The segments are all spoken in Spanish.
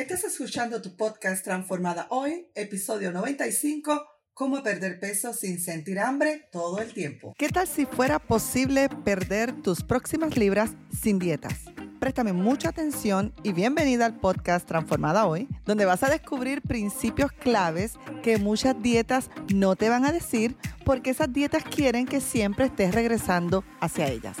Estás escuchando tu podcast Transformada Hoy, episodio 95, Cómo perder peso sin sentir hambre todo el tiempo. ¿Qué tal si fuera posible perder tus próximas libras sin dietas? Préstame mucha atención y bienvenida al podcast Transformada Hoy, donde vas a descubrir principios claves que muchas dietas no te van a decir porque esas dietas quieren que siempre estés regresando hacia ellas.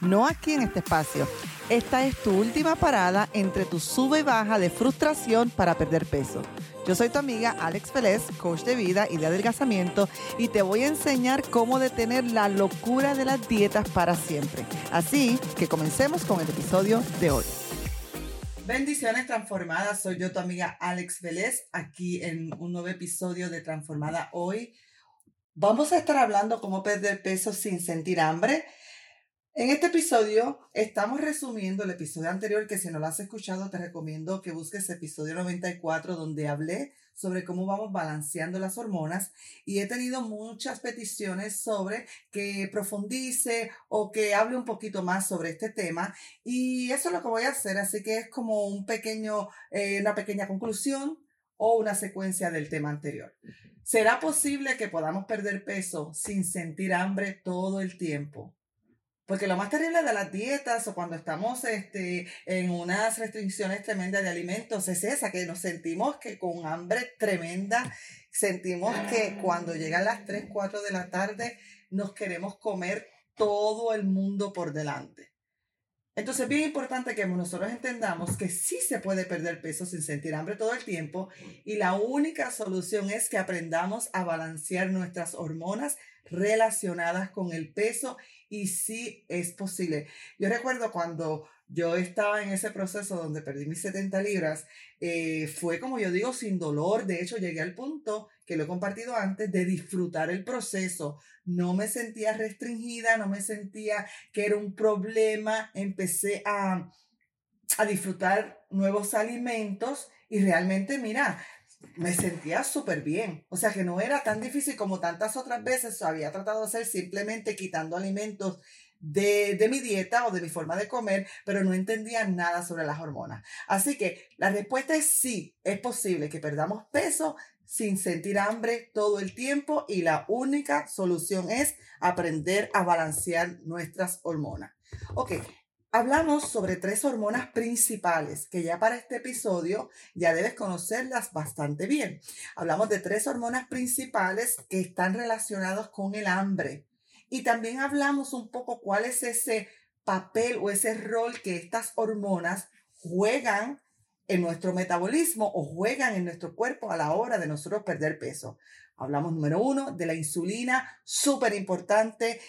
No aquí en este espacio esta es tu última parada entre tu sube y baja de frustración para perder peso. Yo soy tu amiga Alex Félez, coach de vida y de adelgazamiento, y te voy a enseñar cómo detener la locura de las dietas para siempre. Así que comencemos con el episodio de hoy. Bendiciones transformadas, soy yo tu amiga Alex Vélez, aquí en un nuevo episodio de Transformada Hoy. Vamos a estar hablando cómo perder peso sin sentir hambre. En este episodio estamos resumiendo el episodio anterior que si no lo has escuchado te recomiendo que busques episodio 94 donde hablé sobre cómo vamos balanceando las hormonas y he tenido muchas peticiones sobre que profundice o que hable un poquito más sobre este tema y eso es lo que voy a hacer así que es como un pequeño eh, una pequeña conclusión o una secuencia del tema anterior. ¿Será posible que podamos perder peso sin sentir hambre todo el tiempo? Porque lo más terrible de las dietas o cuando estamos este, en unas restricciones tremendas de alimentos es esa, que nos sentimos que con hambre tremenda, sentimos que cuando llegan las 3, 4 de la tarde nos queremos comer todo el mundo por delante. Entonces es bien importante que nosotros entendamos que sí se puede perder peso sin sentir hambre todo el tiempo y la única solución es que aprendamos a balancear nuestras hormonas relacionadas con el peso y sí es posible. Yo recuerdo cuando yo estaba en ese proceso donde perdí mis 70 libras, eh, fue como yo digo, sin dolor. De hecho, llegué al punto que lo he compartido antes de disfrutar el proceso. No me sentía restringida, no me sentía que era un problema. Empecé a, a disfrutar nuevos alimentos y realmente, mira, me sentía súper bien. O sea que no era tan difícil como tantas otras veces había tratado de hacer simplemente quitando alimentos de, de, mi dieta o de mi forma de comer, pero no entendía nada sobre las hormonas. Así que la respuesta es sí, es posible que perdamos peso sin sentir hambre todo el tiempo y la única solución es aprender a balancear nuestras hormonas. Ok, Hablamos sobre tres hormonas principales que ya para este episodio ya debes conocerlas bastante bien. Hablamos de tres hormonas principales que están relacionadas con el hambre. Y también hablamos un poco cuál es ese papel o ese rol que estas hormonas juegan en nuestro metabolismo o juegan en nuestro cuerpo a la hora de nosotros perder peso. Hablamos número uno de la insulina, súper importante,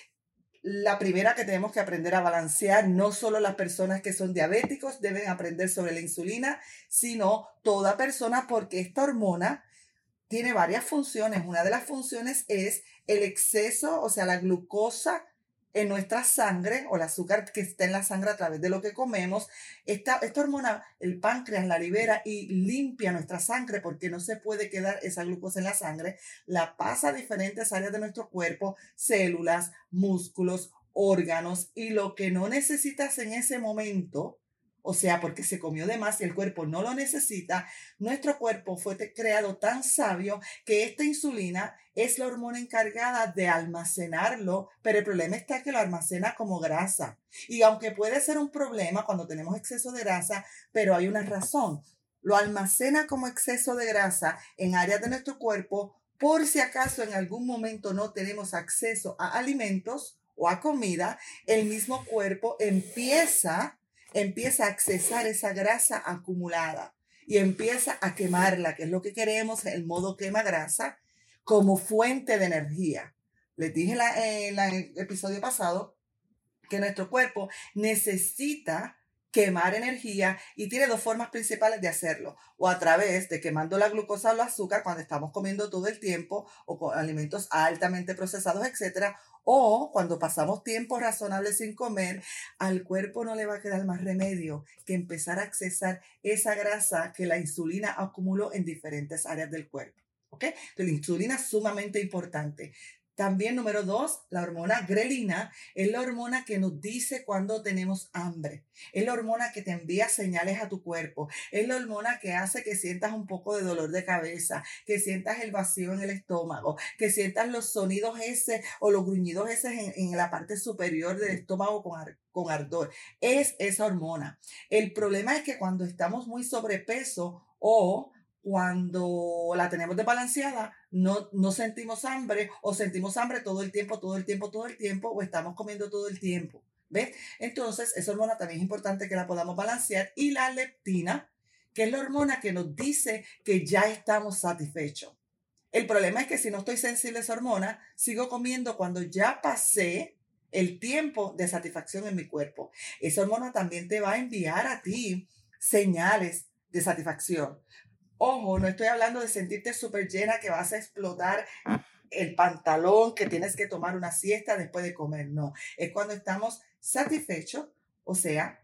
la primera que tenemos que aprender a balancear, no solo las personas que son diabéticos deben aprender sobre la insulina, sino toda persona porque esta hormona tiene varias funciones. Una de las funciones es el exceso, o sea, la glucosa en nuestra sangre o el azúcar que está en la sangre a través de lo que comemos, esta, esta hormona, el páncreas la libera y limpia nuestra sangre porque no se puede quedar esa glucosa en la sangre, la pasa a diferentes áreas de nuestro cuerpo, células, músculos, órganos y lo que no necesitas en ese momento, o sea, porque se comió de más y el cuerpo no lo necesita, nuestro cuerpo fue creado tan sabio que esta insulina es la hormona encargada de almacenarlo, pero el problema está que lo almacena como grasa. Y aunque puede ser un problema cuando tenemos exceso de grasa, pero hay una razón. Lo almacena como exceso de grasa en áreas de nuestro cuerpo por si acaso en algún momento no tenemos acceso a alimentos o a comida, el mismo cuerpo empieza empieza a accesar esa grasa acumulada y empieza a quemarla, que es lo que queremos, el modo quema grasa, como fuente de energía. Les dije en, el episodio pasado que nuestro cuerpo necesita quemar energía y tiene dos formas principales de hacerlo, o a través de quemando la glucosa o el azúcar cuando estamos comiendo todo el tiempo o con alimentos altamente procesados, etcétera, o cuando pasamos tiempo razonable sin comer, al cuerpo no le va a quedar más remedio que empezar a accesar esa grasa que la insulina acumuló en diferentes áreas del cuerpo. ¿Ok? Entonces, la insulina es sumamente importante. También número dos, la hormona grelina es la hormona que nos dice cuando tenemos hambre. Es la hormona que te envía señales a tu cuerpo. Es la hormona que hace que sientas un poco de dolor de cabeza, que sientas el vacío en el estómago, que sientas los sonidos ese o los gruñidos ese en, la parte superior del estómago con, con ardor. Es esa hormona. El problema es que cuando estamos muy sobrepeso o cuando la tenemos desbalanceada, no, no sentimos hambre o sentimos hambre todo el tiempo, todo el tiempo, todo el tiempo o estamos comiendo todo el tiempo. ¿Ves? Entonces, esa hormona también es importante que la podamos balancear. Y la leptina, que es la hormona que nos dice que ya estamos satisfechos. El problema es que si no estoy sensible a esa hormona, sigo comiendo cuando ya pasé el tiempo de satisfacción en mi cuerpo. Esa hormona también te va a enviar a ti señales de satisfacción. Ojo, no estoy hablando de sentirte súper llena que vas a explotar el pantalón, que tienes que tomar una siesta después de comer. No, es cuando estamos satisfechos, o sea,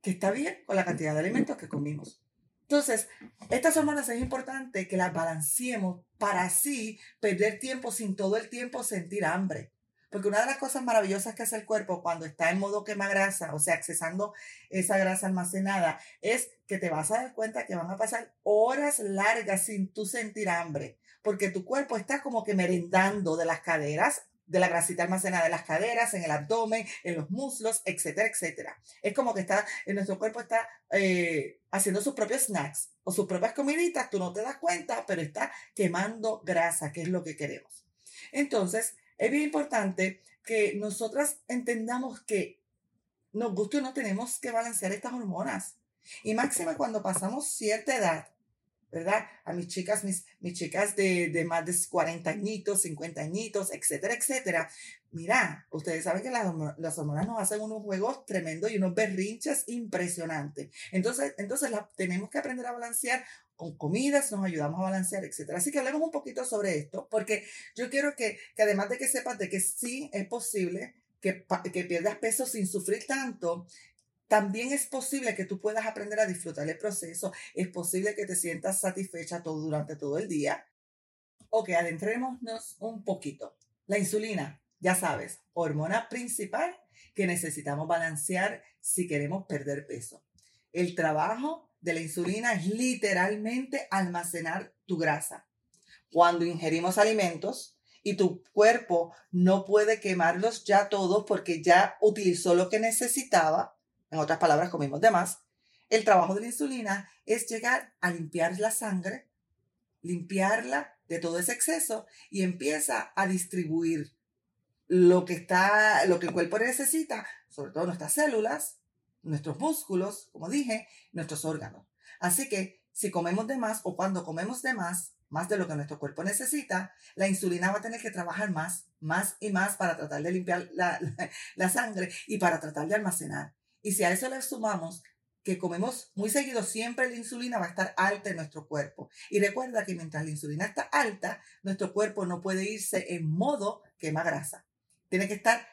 que está bien con la cantidad de alimentos que comimos. Entonces, estas hormonas es importante que las balanceemos para así perder tiempo sin todo el tiempo sentir hambre. Porque una de las cosas maravillosas que hace el cuerpo cuando está en modo quema grasa, o sea, accesando esa grasa almacenada, es que te vas a dar cuenta que van a pasar horas largas sin tú sentir hambre, porque tu cuerpo está como que merendando de las caderas, de la grasita almacenada en las caderas, en el abdomen, en los muslos, etcétera, etcétera. Es como que está, en nuestro cuerpo está eh, haciendo sus propios snacks o sus propias comiditas, tú no te das cuenta, pero está quemando grasa, que es lo que queremos. Entonces, es bien importante que nosotras entendamos que nos guste o no tenemos que balancear estas hormonas. Y máxima cuando pasamos cierta edad, ¿verdad? A mis chicas, mis, mis chicas de, de, más de 40 añitos, 50 añitos, etcétera, etcétera. Mira, ustedes saben que las, las hormonas nos hacen unos juegos tremendos y unos berrinches impresionantes. Entonces, entonces la, tenemos que aprender a balancear con comidas, nos ayudamos a balancear, etcétera. Así que hablemos un poquito sobre esto, porque yo quiero que, que además de que sepas de que sí es posible que, que pierdas peso sin sufrir tanto, también es posible que tú puedas aprender a disfrutar el proceso. Es posible que te sientas satisfecha todo durante todo el día. Ok, adentrémonos un poquito. La insulina, ya sabes, hormona principal que necesitamos balancear si queremos perder peso. El trabajo de la insulina es literalmente almacenar tu grasa. Cuando ingerimos alimentos y tu cuerpo no puede quemarlos ya todos porque ya utilizó lo que necesitaba, en otras palabras, comimos de más, el trabajo de la insulina es llegar a limpiar la sangre, limpiarla de todo ese exceso y empieza a distribuir lo que está, lo que el cuerpo necesita, sobre todo nuestras células, nuestros músculos, como dije, nuestros órganos. Así que si comemos de más o cuando comemos de más, más de lo que nuestro cuerpo necesita, la insulina va a tener que trabajar más, más y más para tratar de limpiar la, la sangre y para tratar de almacenar. Y si a eso le sumamos que comemos muy seguido, siempre la insulina va a estar alta en nuestro cuerpo. Y recuerda que mientras la insulina está alta, nuestro cuerpo no puede irse en modo quema grasa. Tiene que estar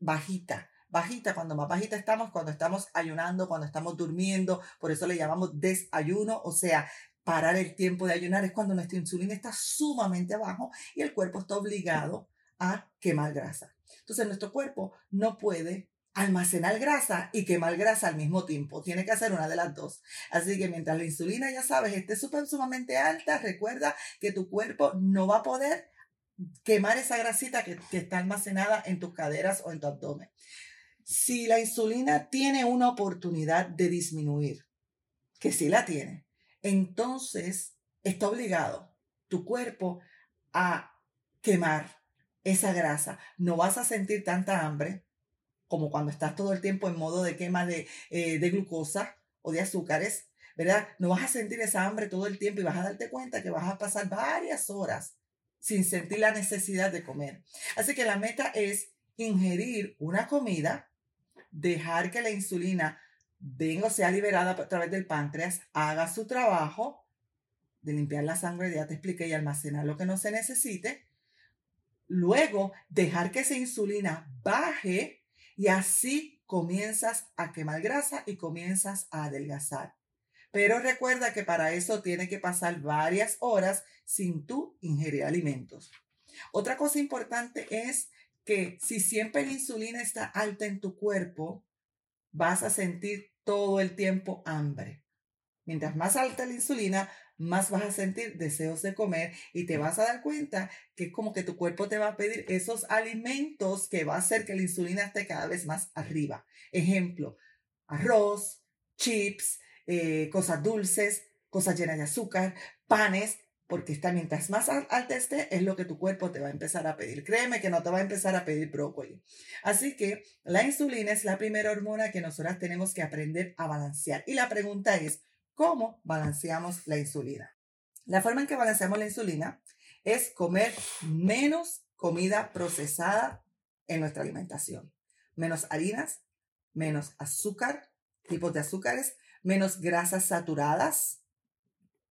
bajita. Bajita, cuando más bajita estamos, cuando estamos ayunando, cuando estamos durmiendo, por eso le llamamos desayuno, o sea, parar el tiempo de ayunar es cuando nuestra insulina está sumamente abajo y el cuerpo está obligado a quemar grasa. Entonces nuestro cuerpo no puede almacenar grasa y quemar grasa al mismo tiempo. Tiene que hacer una de las dos. Así que mientras la insulina, ya sabes, esté súper sumamente alta, recuerda que tu cuerpo no va a poder quemar esa grasita que, que está almacenada en tus caderas o en tu abdomen. Si la insulina tiene una oportunidad de disminuir, que sí la tiene, entonces está obligado tu cuerpo a quemar esa grasa. No vas a sentir tanta hambre, como cuando estás todo el tiempo en modo de quema de, eh, de glucosa o de azúcares, ¿verdad? No vas a sentir esa hambre todo el tiempo y vas a darte cuenta que vas a pasar varias horas sin sentir la necesidad de comer. Así que la meta es ingerir una comida, dejar que la insulina venga o sea liberada a través del páncreas, haga su trabajo de limpiar la sangre, ya te expliqué, y almacenar lo que no se necesite. Luego, dejar que esa insulina baje y así comienzas a quemar grasa y comienzas a adelgazar. Pero recuerda que para eso tiene que pasar varias horas sin tú ingerir alimentos. Otra cosa importante es que si siempre la insulina está alta en tu cuerpo, vas a sentir todo el tiempo hambre. Mientras más alta la insulina, más vas a sentir deseos de comer y te vas a dar cuenta que es como que tu cuerpo te va a pedir esos alimentos que va a hacer que la insulina esté cada vez más arriba. Ejemplo, arroz, chips, eh, cosas dulces, cosas llenas de azúcar, panes, porque está, mientras más alta esté, es lo que tu cuerpo te va a empezar a pedir. Créeme que no te va a empezar a pedir brócoli. Así que la insulina es la primera hormona que nosotras tenemos que aprender a balancear. Y la pregunta es, ¿cómo balanceamos la insulina? La forma en que balanceamos la insulina es comer menos comida procesada en nuestra alimentación. Menos harinas, menos azúcar, tipos de azúcares, menos grasas saturadas,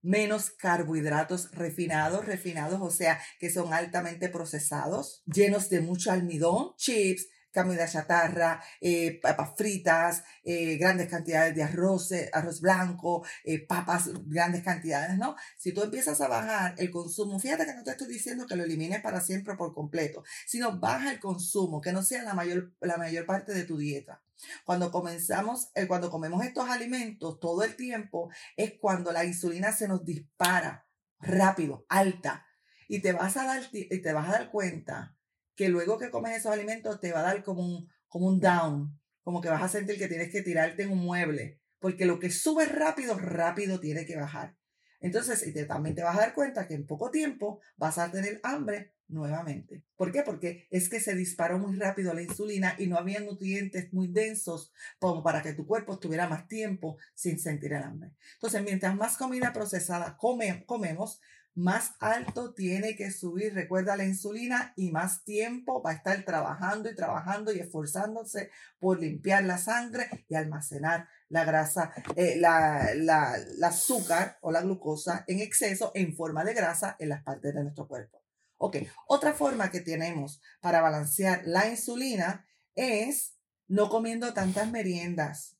menos carbohidratos refinados, refinados, o sea, que son altamente procesados, llenos de mucho almidón, chips, comida chatarra, eh, papas fritas, eh, grandes cantidades de arroz, eh, arroz blanco, papas, grandes cantidades, ¿no? Si tú empiezas a bajar el consumo, fíjate que no te estoy diciendo que lo elimines para siempre por completo, sino baja el consumo, que no sea la mayor, la mayor parte de tu dieta. Cuando comenzamos, cuando comemos estos alimentos todo el tiempo, es cuando la insulina se nos dispara rápido, alta. Y te vas a dar, y te vas a dar cuenta que luego que comes esos alimentos te va a dar como un, como un down, como que vas a sentir que tienes que tirarte en un mueble, porque lo que sube rápido, rápido tiene que bajar. Entonces, y también te vas a dar cuenta que en poco tiempo vas a tener hambre nuevamente. ¿Por qué? Porque es que se disparó muy rápido la insulina y no había nutrientes muy densos como para que tu cuerpo estuviera más tiempo sin sentir el hambre. Entonces, mientras más comida procesada come, comemos, más alto tiene que subir, recuerda la insulina, y más tiempo va a estar trabajando y trabajando y esforzándose por limpiar la sangre y almacenar la grasa, eh, la, la, azúcar o la glucosa en exceso en forma de grasa en las partes de nuestro cuerpo. Ok, otra forma que tenemos para balancear la insulina es no comiendo tantas meriendas.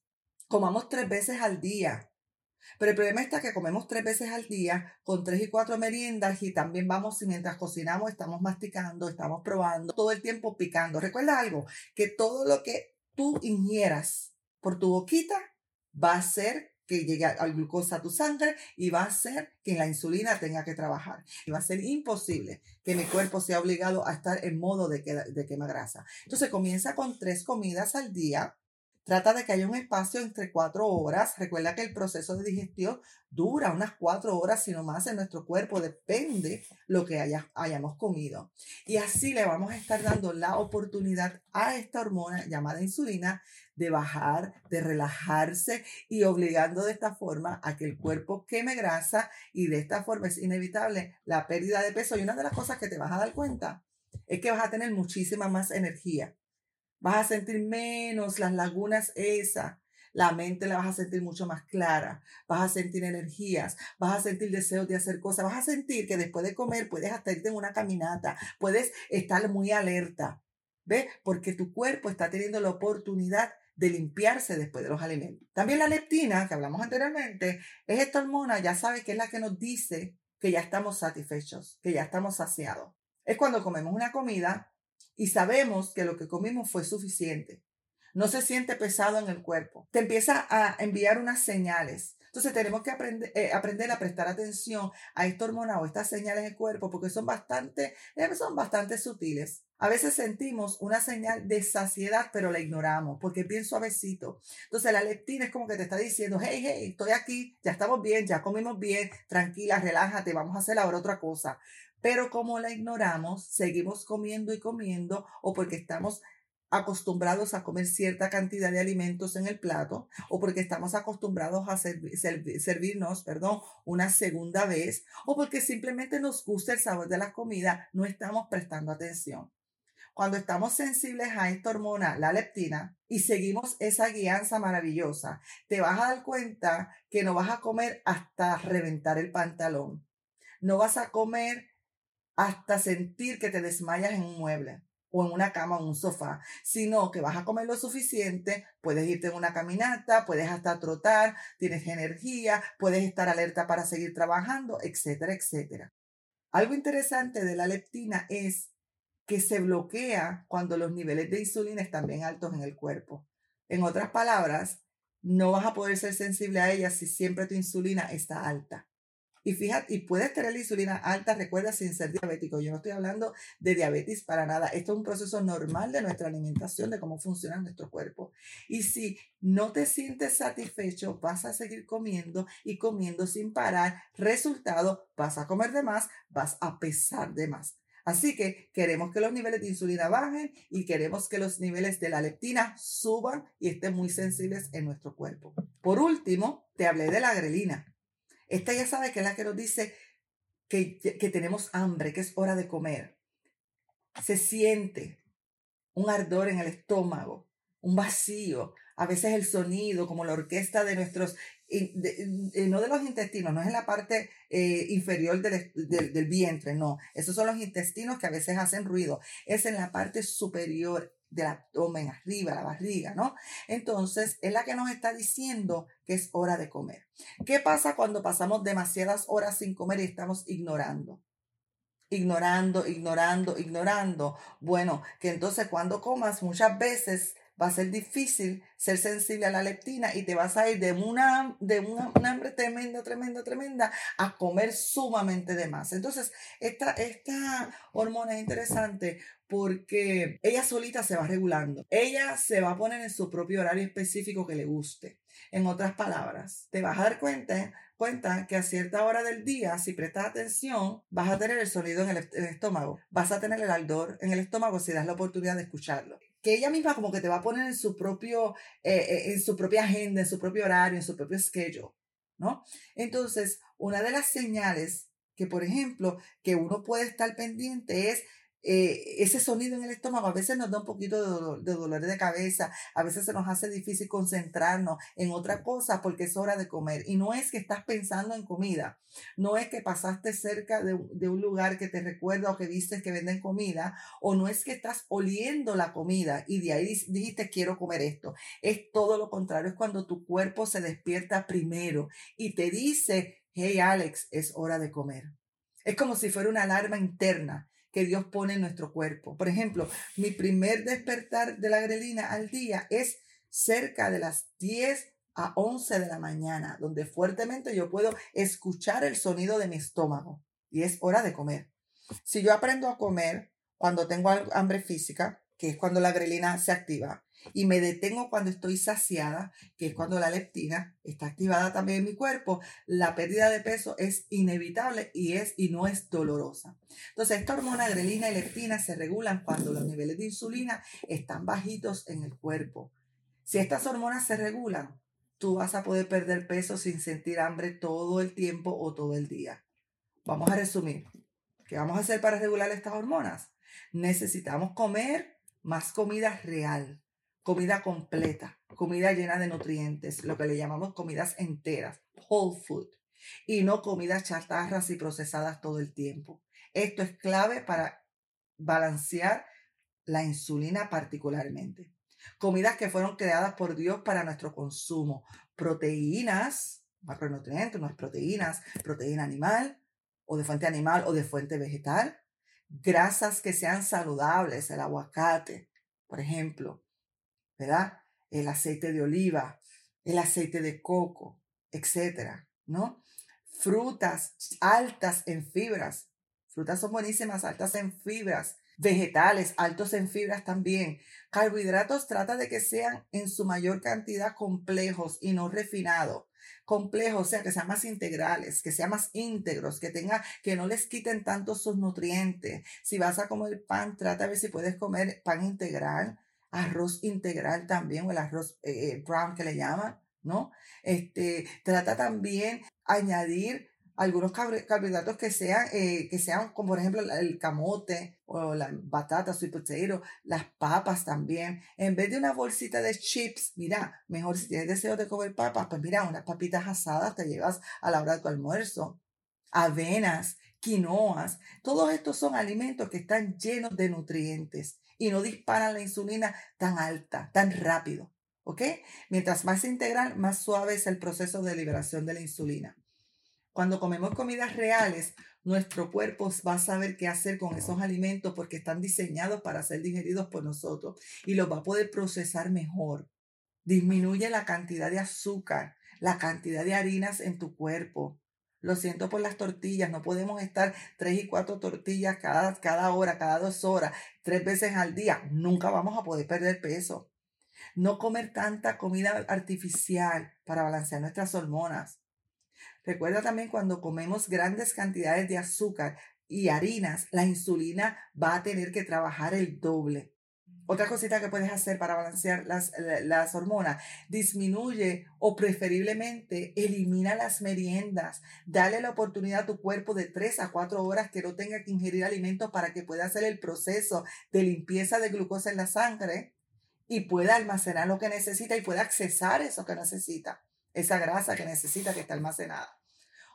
Comamos tres veces al día. Pero el problema está que comemos tres veces al día con tres y cuatro meriendas y también vamos, mientras cocinamos, estamos masticando, estamos probando, todo el tiempo picando. Recuerda algo, que todo lo que tú ingieras por tu boquita va a hacer que llegue al glucosa a tu sangre y va a hacer que la insulina tenga que trabajar. Y va a ser imposible que mi cuerpo sea obligado a estar en modo de, de quema grasa. Entonces comienza con tres comidas al día Trata de que haya un espacio entre cuatro horas. Recuerda que el proceso de digestión dura unas cuatro horas, sino más en nuestro cuerpo. Depende lo que hayamos comido. Y así le vamos a estar dando la oportunidad a esta hormona llamada insulina de bajar, de relajarse y obligando de esta forma a que el cuerpo queme grasa y de esta forma es inevitable la pérdida de peso. Y una de las cosas que te vas a dar cuenta es que vas a tener muchísima más energía Vas a sentir menos las lagunas esas. La mente la vas a sentir mucho más clara. Vas a sentir energías. Vas a sentir deseos de hacer cosas. Vas a sentir que después de comer puedes hasta irte en una caminata. Puedes estar muy alerta. ¿Ves? Porque tu cuerpo está teniendo la oportunidad de limpiarse después de los alimentos. También la leptina, que hablamos anteriormente, es esta hormona, ya sabes que es la que nos dice que ya estamos satisfechos, que ya estamos saciados. Es cuando comemos una comida y sabemos que lo que comimos fue suficiente. No se siente pesado en el cuerpo. Te empieza a enviar unas señales. Entonces tenemos que aprender, eh, aprender a prestar atención a esta hormona o estas señales del cuerpo porque son bastante, eh, son bastante sutiles. A veces sentimos una señal de saciedad, pero la ignoramos porque es bien suavecito. Entonces la leptina es como que te está diciendo, hey, hey, estoy aquí, ya estamos bien, ya comimos bien, tranquila, relájate, vamos a hacer ahora otra cosa. Pero como la ignoramos, seguimos comiendo y comiendo o porque estamos acostumbrados a comer cierta cantidad de alimentos en el plato o porque estamos acostumbrados a servirnos, perdón, una segunda vez o porque simplemente nos gusta el sabor de la comida, no estamos prestando atención. Cuando estamos sensibles a esta hormona, la leptina, y seguimos esa guianza maravillosa, te vas a dar cuenta que no vas a comer hasta reventar el pantalón. No vas a comer hasta sentir que te desmayas en un mueble o en una cama o en un sofá, sino que vas a comer lo suficiente, puedes irte en una caminata, puedes hasta trotar, tienes energía, puedes estar alerta para seguir trabajando, etcétera, etcétera. Algo interesante de la leptina es que se bloquea cuando los niveles de insulina están bien altos en el cuerpo. En otras palabras, no vas a poder ser sensible a ella si siempre tu insulina está alta. Y fíjate, y puedes tener la insulina alta, recuerda, sin ser diabético. Yo no estoy hablando de diabetes para nada. Esto es un proceso normal de nuestra alimentación, de cómo funciona nuestro cuerpo. Y si no te sientes satisfecho, vas a seguir comiendo y comiendo sin parar. Resultado, vas a comer de más, vas a pesar de más. Así que queremos que los niveles de insulina bajen y queremos que los niveles de la leptina suban y estén muy sensibles en nuestro cuerpo. Por último, te hablé de la grelina. Esta ya sabe que es la que nos dice que, que tenemos hambre, que es hora de comer. Se siente un ardor en el estómago, un vacío, a veces el sonido, como la orquesta de nuestros, no de los intestinos, no es en la parte eh, inferior del, del, vientre, no, esos son los intestinos que a veces hacen ruido, es en la parte superior del abdomen, arriba, la barriga, ¿no? Entonces, es la que nos está diciendo que es hora de comer. ¿Qué pasa cuando pasamos demasiadas horas sin comer y estamos ignorando? Ignorando, ignorando, ignorando. Bueno, que entonces cuando comas muchas veces va a ser difícil ser sensible a la leptina y te vas a ir de una, de una, hambre tremenda, tremenda, tremenda a comer sumamente de más. Entonces, esta, esta hormona es interesante porque ella solita se va regulando. Ella se va a poner en su propio horario específico que le guste. En otras palabras, te vas a dar cuenta, cuenta que a cierta hora del día, si prestas atención, vas a tener el sonido en el, en el estómago, vas a tener el ardor en el estómago si das la oportunidad de escucharlo que ella misma como que te va a poner en su propio, eh, eh, en su propia agenda, en su propio horario, en su propio schedule, ¿no? Entonces, una de las señales que, por ejemplo, que uno puede estar pendiente es eh, ese sonido en el estómago a veces nos da un poquito de dolor, de de cabeza, a veces se nos hace difícil concentrarnos en otra cosa porque es hora de comer. Y no es que estás pensando en comida, no es que pasaste cerca de, de un lugar que te recuerda o que viste que venden comida, o no es que estás oliendo la comida y de ahí dijiste quiero comer esto. Es todo lo contrario, es cuando tu cuerpo se despierta primero y te dice, hey Alex, es hora de comer. Es como si fuera una alarma interna que Dios pone en nuestro cuerpo. Por ejemplo, mi primer despertar de la grelina al día es cerca de las 10 a 11 de la mañana, donde fuertemente yo puedo escuchar el sonido de mi estómago y es hora de comer. Si yo aprendo a comer cuando tengo hambre física, que es cuando la grelina se activa, y me detengo cuando estoy saciada, que es cuando la leptina está activada también en mi cuerpo, la pérdida de peso es inevitable y es y no es dolorosa. Entonces, esta hormona grelina y leptina se regulan cuando los niveles de insulina están bajitos en el cuerpo. Si estas hormonas se regulan, tú vas a poder perder peso sin sentir hambre todo el tiempo o todo el día. Vamos a resumir. ¿Qué vamos a hacer para regular estas hormonas? Necesitamos comer más comida real comida completa, comida llena de nutrientes, lo que le llamamos comidas enteras, whole food, y no comidas chatarras y procesadas todo el tiempo. Esto es clave para balancear la insulina particularmente. Comidas que fueron creadas por Dios para nuestro consumo. Proteínas, macronutrientes, proteínas, proteína animal o de fuente animal o de fuente vegetal. Grasas que sean saludables, el aguacate, por ejemplo. ¿Verdad? El aceite de oliva, el aceite de coco, etcétera, ¿no? Frutas altas en fibras. Frutas son buenísimas, altas en fibras. Vegetales altos en fibras también. Carbohidratos trata de que sean en su mayor cantidad complejos y no refinados. Complejos, o sea, que sean más integrales, que sean más íntegros, que tenga, que no les quiten tanto sus nutrientes. Si vas a comer pan, trata de ver si puedes comer pan integral, arroz integral también, o el arroz eh, eh, brown que le llaman, ¿no? Este, trata también añadir algunos carbohidratos que sean, eh, que sean como por ejemplo el camote o la batata, sweet potato, las papas también. En vez de una bolsita de chips, mira, mejor si tienes deseo de comer papas, pues mira, unas papitas asadas te llevas a la hora de tu almuerzo. Avenas, quinoas, todos estos son alimentos que están llenos de nutrientes y no disparan la insulina tan alta, tan rápido. ¿Ok? Mientras más integral, más suave es el proceso de liberación de la insulina. Cuando comemos comidas reales, nuestro cuerpo va a saber qué hacer con esos alimentos porque están diseñados para ser digeridos por nosotros y los va a poder procesar mejor. Disminuye la cantidad de azúcar, la cantidad de harinas en tu cuerpo. Lo siento por las tortillas, no podemos estar tres y cuatro tortillas cada, cada hora, cada dos horas, tres veces al día. Nunca vamos a poder perder peso. No comer tanta comida artificial para balancear nuestras hormonas. Recuerda también cuando comemos grandes cantidades de azúcar y harinas, la insulina va a tener que trabajar el doble. Otra cosita que puedes hacer para balancear las, las, hormonas, disminuye o preferiblemente elimina las meriendas. Dale la oportunidad a tu cuerpo de 3 a 4 horas que no tenga que ingerir alimentos para que pueda hacer el proceso de limpieza de glucosa en la sangre y pueda almacenar lo que necesita y pueda accesar eso que necesita, esa grasa que necesita que está almacenada.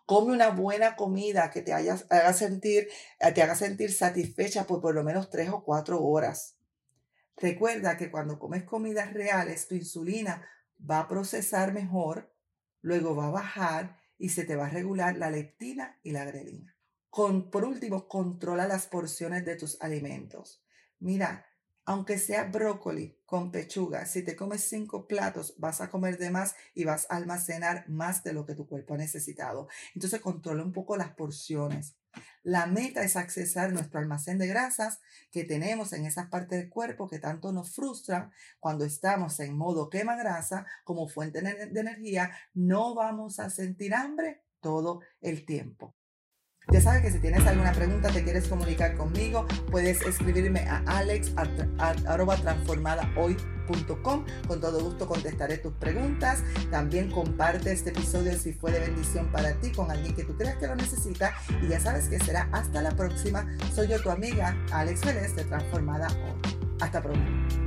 Come una buena comida que te haga sentir, te haga sentir satisfecha por por lo menos tres o cuatro horas. Recuerda que cuando comes comidas reales, tu insulina va a procesar mejor, luego va a bajar y se te va a regular la leptina y la grelina. Con, por último, controla las porciones de tus alimentos. Mira, aunque sea brócoli con pechuga, si te comes cinco platos, vas a comer de más y vas a almacenar más de lo que tu cuerpo ha necesitado. Entonces controla un poco las porciones. La meta es accesar nuestro almacén de grasas que tenemos en esas partes del cuerpo que tanto nos frustran cuando estamos en modo quema grasa como fuente de energía. No vamos a sentir hambre todo el tiempo. Ya sabes que si tienes alguna pregunta, te quieres comunicar conmigo, puedes escribirme a alex.transformadahoy.com. Con todo gusto contestaré tus preguntas. También comparte este episodio si fue de bendición para ti con alguien que tú creas que lo necesita. Y ya sabes que será hasta la próxima. Soy yo tu amiga Alex Vélez de Transformada Hoy. Hasta pronto.